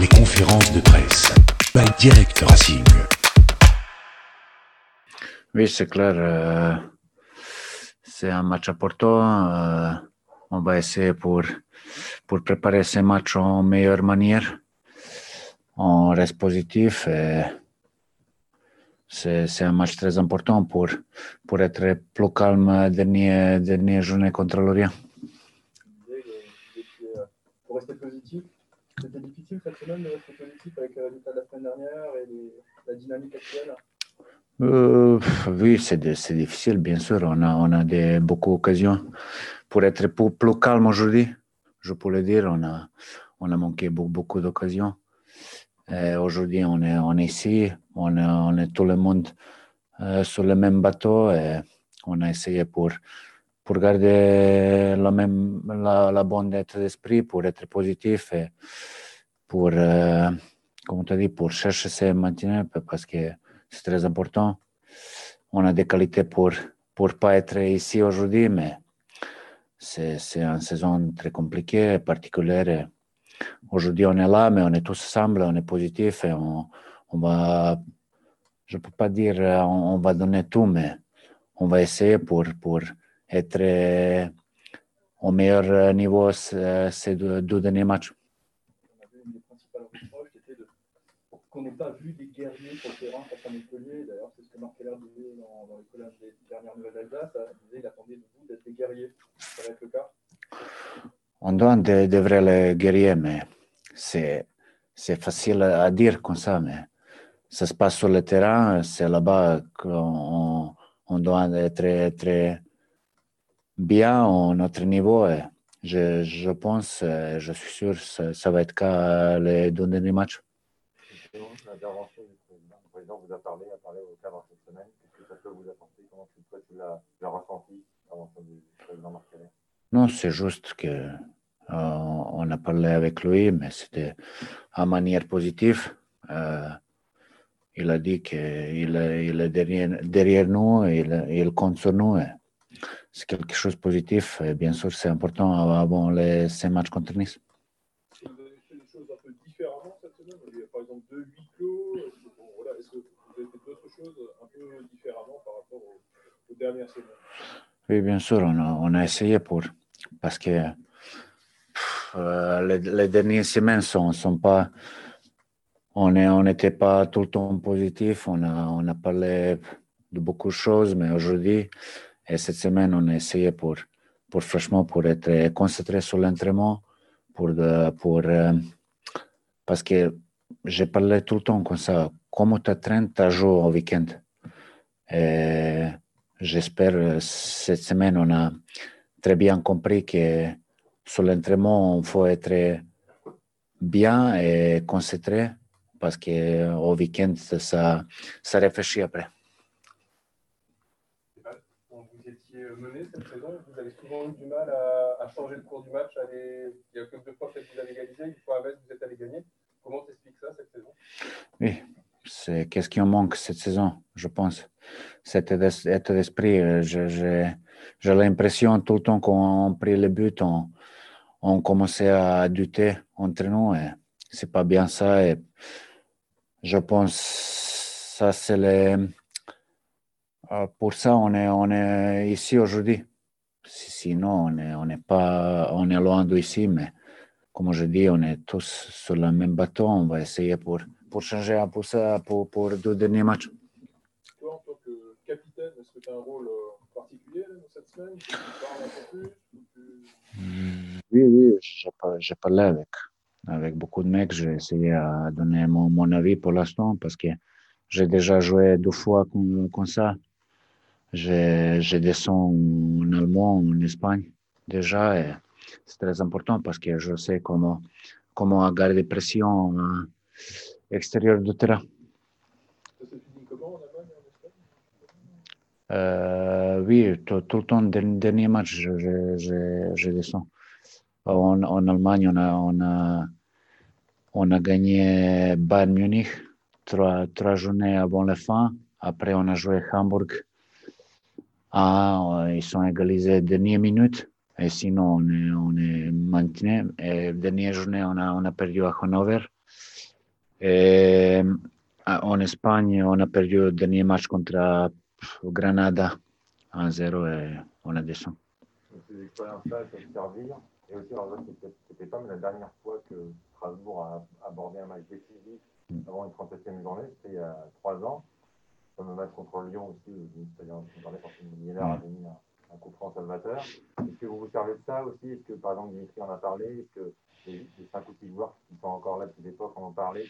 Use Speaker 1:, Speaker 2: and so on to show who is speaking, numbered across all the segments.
Speaker 1: les conférences de presse. By Direct Racing.
Speaker 2: Oui, c'est clair. euh, c'est un match important. euh, on va essayer pour, pour préparer ce match en meilleure manière. On reste positif. et C'est c'est un match très important pour, pour être plus calme dernière, dernière journée contre l'Orient.
Speaker 3: Pour rester positif, c'était difficile cette semaine de rester positif avec les résultats de la semaine dernière et les- la dynamique actuelle?
Speaker 2: Euh, oui, c'est difficile, bien sûr. On a, on a des, beaucoup d'occasions. Pour être plus, plus calme aujourd'hui, je le dire, on a, on a manqué beau- beaucoup d'occasions. Et Aujourd'hui, on est, on est ici, on est, on est tout le monde euh, sur le même bateau et on a essayé pour, pour garder la, la, bonne état d'esprit, pour être positif et pour, comme tu as pour chercher se maintenir parce que c'est très important. On a des qualités pour pour pas être ici aujourd'hui, mais c'est c'est une saison très compliquée, particulière. Aujourd'hui, on est là, mais on est tous ensemble, on est positif on, on va, je peux pas dire on, on va donner tout, mais on va essayer pour, pour être au meilleur niveau ce- ces deux, derniers matchs.
Speaker 3: Des qu'on n'ait pas vu des guerriers sur le terrain face à Montpellier. D'ailleurs, c'est ce que Marc Keller disait dans, dans les colonnes des dernières nouvelles d'Alsace. Il disait qu'il attendait de vous d'être des guerriers. Ça va être le cas.
Speaker 2: On doit de, de vrais guerriers, mais c'est, c'est facile à dire comme ça, mais ça se passe sur le terrain, c'est là-bas qu'on on doit être très bien à notre niveau. Et je, je pense, euh, je suis sûr, ça, ça va être cas les deux derniers matchs. Non, c'est juste que euh, on a parlé avec lui, mais c'était en manière positive. Euh, il a dit qu'il il est derrière, derrière nous, il, il compte sur nous. et C'est quelque chose de positif. Et bien sûr, c'est important avant les, ces matchs contre Nice.
Speaker 3: Vous avez fait des choses un peu différemment cette semaine Il y a par exemple deux huis clos. Voilà, est-ce que vous avez fait d'autres choses un peu différemment par rapport aux, aux dernières semaines
Speaker 2: Oui, bien sûr, on a, on a essayé pour. Parce que pff, euh, les, les dernières semaines sont, sont pas. On n'était pas tout le temps positif. On a, on a parlé de beaucoup de choses, mais aujourd'hui, et cette semaine, on a essayé pour, pour franchement, pour être concentré sur l'entraînement, pour, pour, euh, parce que j'ai parlé tout le temps comme ça. Comment tu t'entraînes, tu joues au week-end? Et j'espère euh, cette semaine, on a très bien compris que sur l'entraînement, il faut être bien et concentré parce qu'au week-end, ça, ça réfléchit après.
Speaker 3: Quand mené cette saison, vous avez souvent eu du mal à, changer le cours du match. Il y a que deux fois que vous avez égalisé, une fois à Metz, vous êtes allé gagner. Comment t'expliques ça cette saison?
Speaker 2: Oui, c'est qu'est-ce qui en manque cette saison, je pense? Cet état d'esprit, euh, j'ai l'impression tout le temps qu'on pris le but, on, on commençait à douter entre nous et c'est pas bien ça. Et je pense ça c'est le, pour ça on est, on est ici aujourd'hui. Si- Sinon, on est, on est pas, on est loin d'ici, mais comme je dis, on est tous sur le même bateau. On va essayer pour, pour changer un peu ça pour, pour deux derniers matchs.
Speaker 3: Toi, en tant que capitaine, est-ce que tu as un rôle euh, particulier cette semaine? Tu parles un peu plus ou tu-
Speaker 2: Oui, oui, j'ai par- j'ai parlé avec, avec beaucoup de mecs. J'ai essayé à donner mon, mon avis pour l'instant parce que j'ai déjà joué deux fois comme, comme ça. J'ai descendu en allemand, en Espagne déjà. et C'est très important parce que je sais comment, comment garder pression euh, extérieure du terrain.
Speaker 3: Ça se finit comment en Allemagne et en Espagne?
Speaker 2: Euh, oui, tout, tout le temps, dernier, dernier match, je, je, je, je descends. En, en Allemagne, on a, on, a, on a gagné Bayern Munich trois, trois journées avant la fin. Après, on a joué Hambourg. Ah, ils sont égalisés dernière minute. Et sinon, on est, on est maintenu. Et dernière journée, on a, on a perdu à Hanover. Et en Espagne, on a perdu le dernier match contre Granada 1-0 et on a descendu.
Speaker 4: Ces expériences-là peuvent servir. Et aussi, c'était pas la dernière fois que Strasbourg a abordé un match décisif avant une 37e journée, c'était il y a trois ans. Comme le match contre Lyon aussi, c'est-à-dire on parlait quand Miller avait mis un, coup franc salvateur. Est-ce que vous vous servez de ça aussi? Est-ce que, par exemple, Dimitri en a parlé? Est-ce que les, les cinq ou six joueurs qui sont encore là depuis l'époque en ont parlé?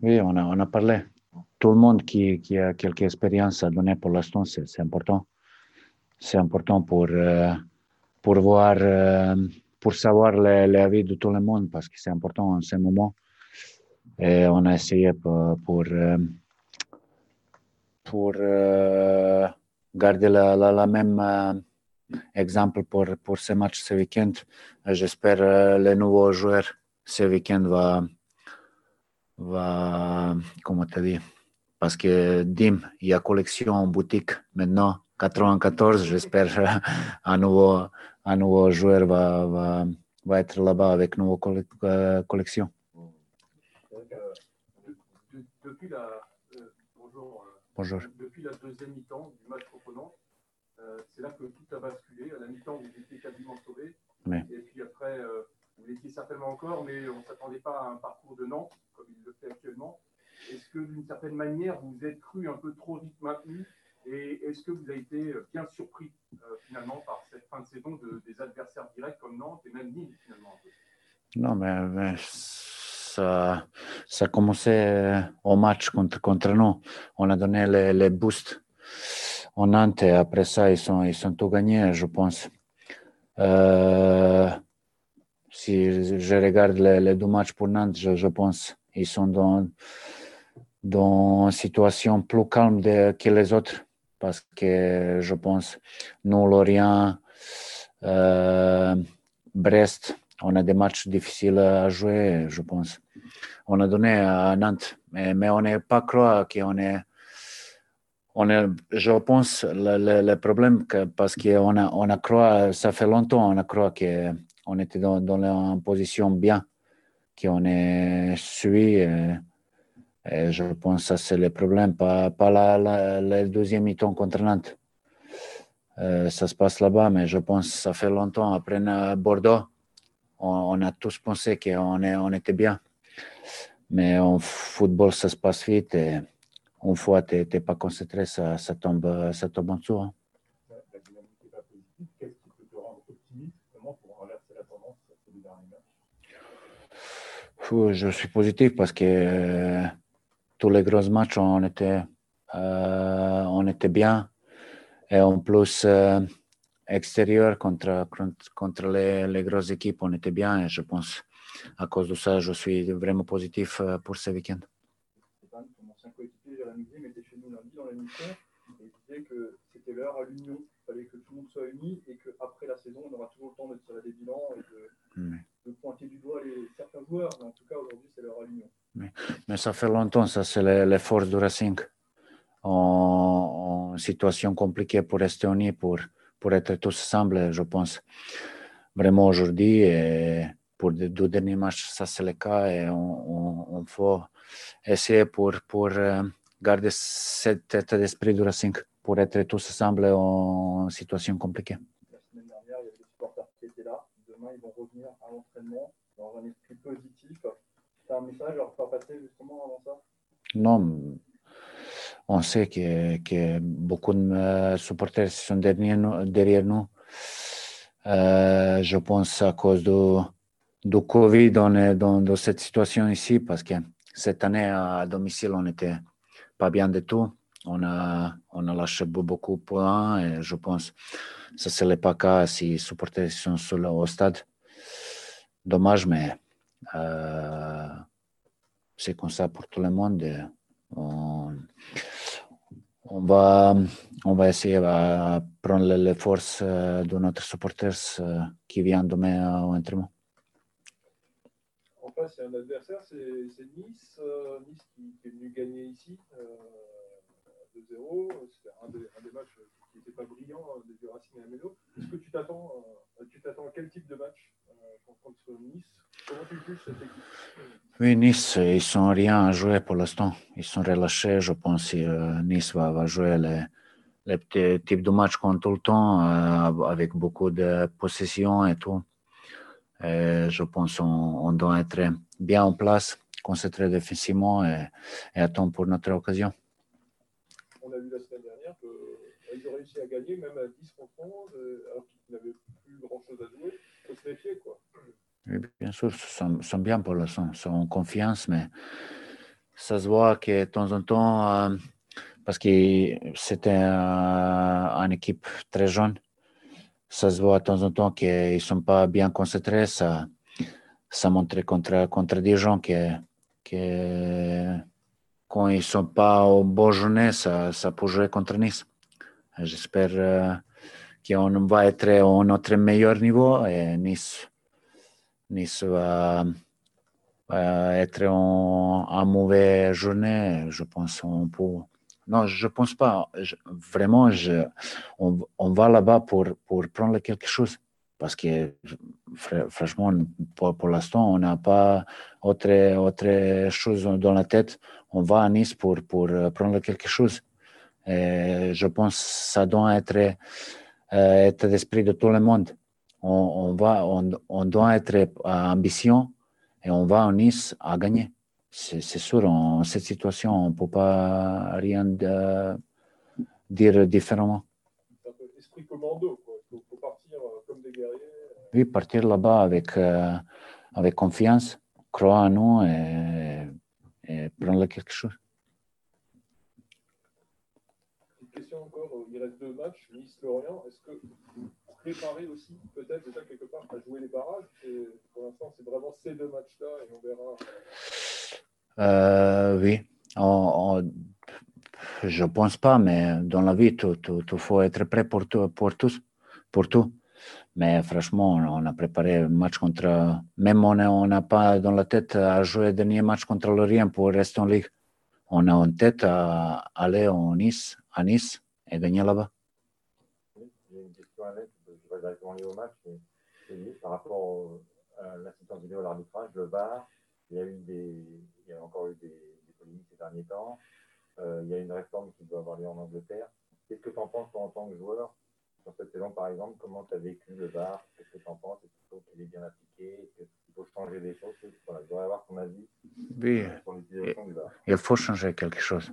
Speaker 2: Oui, on a, on a parlé. Tout le monde qui, qui a quelque expérience à donner pour l'instant, c'est important. C'est important pour, euh, pour voir, euh, pour savoir l'avis de tout le monde parce que c'est important en ce moment. Et on a essayé pour, pour, euh, pour garder la, même exemple pour, pour ce match ce week-end. J'espère les nouveaux joueurs ce week-end va, va, comment te dire, parce que Dim, il y a collection en boutique maintenant, 94, j'espère un nouveau, un nouveau joueur va, va, va être là-bas avec une nouvelle collection.
Speaker 3: Depuis la, euh, bonjour,
Speaker 2: bonjour.
Speaker 3: Depuis la deuxième mi-temps du match proponent, euh, c'est là que tout a basculé. À la mi-temps, vous étiez quasiment sauvé.
Speaker 2: Oui.
Speaker 3: Et puis après, euh, vous l'étiez certainement encore, mais on ne s'attendait pas à un parcours de Nantes, comme il le fait actuellement. Est-ce que d'une certaine manière, vous vous êtes cru un peu trop vite maintenu Et est-ce que vous avez été bien surpris euh, finalement par cette fin de saison de, des adversaires directs comme Nantes et même Nîmes finalement un peu?
Speaker 2: Non, mais, mais ça, ça a commencé au match contre, contre nous. On a donné les, les boosts en Nantes et après ça, ils sont, ils sont tout gagnés, je pense. Euh, si je regarde les, deux matchs pour Nantes, je, je pense ils sont dans, dans une situation plus calme que les autres. Parce que je pense, nous, Lorient, euh, Brest, on a des matchs difficiles à jouer, je pense. On a donné à Nantes, mais, on n'est pas croire qu'on est on est, je pense, le, le, problème, parce qu'on a, on a cru, ça fait longtemps, on a cru qu'on était dans, dans une position bien, qu'on est suivi. Et, je pense que ça, c'est le problème, pas, pas la, deuxième mi-temps contre Nantes. Euh, ça se passe là-bas, mais je pense que ça fait longtemps. Après Bordeaux, on, on a tous pensé qu'on on était bien. Mais en football, ça se passe vite. Et, une fois tu n'es pas concentré, ça, ça, tombe, ça tombe en dessous. Hein.
Speaker 3: La dynamique n'est pas positive. Qu'est-ce qui peut te rendre optimiste pour renverser la tendance sur les derniers matchs?
Speaker 2: Je suis positif parce que euh, tous les gros matchs, on était, euh, on était bien. Et en plus, euh, extérieur contre, contre les, les, grosses équipes, on était bien. Et je pense, à cause de ça, je suis vraiment positif pour ce week-end.
Speaker 3: Jérémy était chez nous lundi dans la mission et disait que c'était l'heure à l'union. Il fallait que tout le monde soit uni et qu'après la saison, on aura toujours le temps de tirer des bilans et de, pointer du doigt les, certains joueurs. Mais en tout cas, aujourd'hui, c'est l'heure à l'union.
Speaker 2: Mais ça fait longtemps, ça, c'est les, forces du Racing. En, en, situation compliquée pour rester unis, pour, pour être tous ensemble, je pense. Vraiment aujourd'hui, et pour les deux derniers matchs, ça c'est le cas et on, on, on faut essayer pour, pour garder cet état d'esprit du Racing pour être tous ensemble en situation compliquée.
Speaker 3: La semaine dernière, il y avait des supporters qui étaient là. Demain, ils vont revenir à l'entraînement dans un esprit positif. Tu as un message à leur faire passer justement avant ça?
Speaker 2: Non. On sait que, beaucoup de supporters sont derrière nous. Euh, je pense à cause du, Covid, dans, cette situation ici parce que cette année à domicile, on était pas bien du tout. On a, on lâché beaucoup de points je pense que ce ne serait pas le cas si les supporters sont sur le, au stade. Dommage, mais euh, c'est comme ça pour tout le monde. On, on, va, on va essayer de prendre les forces de notre supporters qui viennent demain au entraînement.
Speaker 3: En face, il y a un adversaire, c'est Nice. Euh, nice qui, est venu gagner ici euh, 2-0. C'était un, des matchs qui n'était pas brillant euh, des Racing et Amelo. Est-ce que tu t'attends, euh, tu t'attends à quel type de match contre Nice? Comment tu juges cette équipe?
Speaker 2: Oui, Nice, ils sont rien à jouer pour l'instant. Ils sont relâchés, je pense. que euh, Nice va, jouer les, les petits types de matchs comme tout le temps, euh, avec beaucoup de possession et tout. Je pense qu'on on doit être bien en place, concentré défensivement et, et attendre pour notre occasion.
Speaker 3: On a vu la semaine dernière qu'ils ont réussi à gagner, même à 10 contre 11, euh, alors qu'ils n'avaient plus grand-chose à jouer. Il faut se méfier, quoi.
Speaker 2: Oui, bien sûr, sont, sont bien pour l'instant, ils sont en confiance, mais ça se voit que de temps en temps, euh, parce que c'était euh, une équipe très jeune, ça se voit de temps en temps qu'ils ne sont pas bien concentrés. Ça, ça montre contre, contre des gens que, que quand ils ne sont pas au bon journée, ça, ça peut jouer contre Nice. J'espère euh, qu'on va être à notre meilleur niveau et Nice, nice va, va être en, en mauvaise journée. Je pense. Non, je ne pense pas. Vraiment, on, va là-bas pour, prendre quelque chose. Parce que, fr- franchement, pour, l'instant, on n'a pas autre, chose dans la tête. On va à Nice pour, euh, prendre quelque chose. Je pense que ça doit être euh, état d'esprit de tout le monde. On, on, va, on, on doit être à ambition et on va à Nice à gagner. C'est sûr, en cette situation, on ne peut pas rien de- dire différemment.
Speaker 3: Esprit commando, quoi. Il faut, partir euh, comme des guerriers.
Speaker 2: Oui, partir là-bas avec, euh, avec confiance, croire en nous et, et prendre quelque chose.
Speaker 3: Une question encore, euh, il reste deux matchs, Nice-Lorient. Est-ce que vous préparez aussi peut-être déjà quelque part à jouer les barrages Pour l'instant, c'est vraiment ces deux matchs-là et on verra.
Speaker 2: Euh, oui, je ne pense pas, mais dans la vie, il faut être prêt pour tout, pour, tous, pour tout. Mais franchement, on a préparé un match contre. Même on n'a pas dans la tête à jouer le dernier match contre l'Orient pour rester en Ligue. On a en tête à aller nice, à Nice et gagner là-bas.
Speaker 4: Oui, J'ai une question à Alex, je ne vais pas directement liée au match, mais c'est lié par rapport au- à l'assistance vidéo à l'arbitrage, le VAR. Il y a, eu des, il y a encore eu des, des polémiques ces derniers temps. Euh, il y a une réforme qui doit avoir lieu en Angleterre. Qu'est-ce que tu en penses toi, en tant que joueur sur cette saison, par exemple? Comment tu as vécu le VAR? Qu'est-ce que tu en penses? Est-ce qu'il faut qu'il est bien appliqué? Est-ce qu'il faut changer des choses? Voilà, Je voudrais avoir ton avis
Speaker 2: Oui,
Speaker 4: sur l'utilisation du VAR.
Speaker 2: il faut changer quelque chose.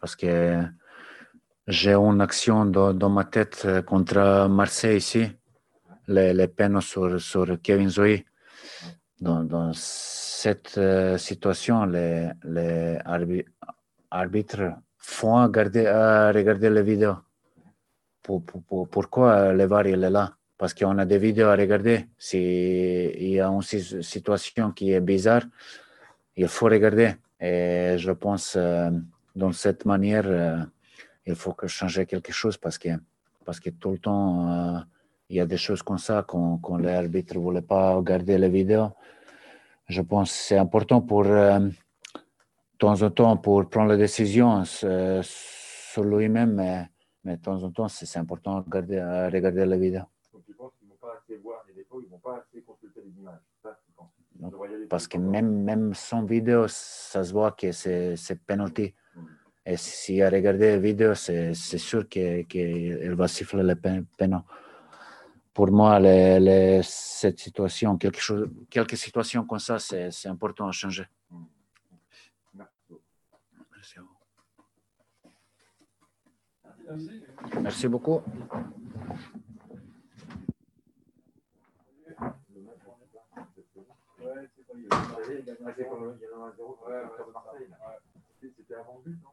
Speaker 2: Parce que j'ai une action dans, dans ma tête euh, contre Marseille ici, les, les sur, sur Kevin Zoé. Dans, cette euh, situation, les, les arbi- arbitres font regarder, euh, regarder les vidéos. Pour- pour- pour- pourquoi le VAR est là? Parce qu'on a des vidéos à regarder. S'il y a une si- situation qui est bizarre, il faut regarder. Et je pense, euh, dans cette manière, il faut que changer quelque chose parce que, parce que tout le temps, euh, il y a des choses comme ça quand, quand l'arbitre ne voulait pas regarder les vidéos. Je pense que c'est important pour, euh, de temps en temps, pour prendre la décision euh, sur lui-même, mais, mais de temps en temps, c'est important de regarder, regarder les vidéos.
Speaker 4: Donc tu penses qu'ils ne vont pas assez voir les défauts, ils ne vont pas assez consulter les images. C'est ça, tu penses
Speaker 2: Non,
Speaker 4: Ils devraient y aller
Speaker 2: Parce que même, même sans vidéo, ça se voit que c'est c'est penalty.
Speaker 4: Mm.
Speaker 2: Et s'il a regardé la vidéo, c'est sûr qu'il qu'il va siffler le pénal. Pour moi, les- les- cette situation, quelque chose, quelques situations comme ça, c'est important à changer.
Speaker 4: Merci.
Speaker 2: Merci beaucoup.
Speaker 3: Ouais,
Speaker 4: C'était avant le but, non?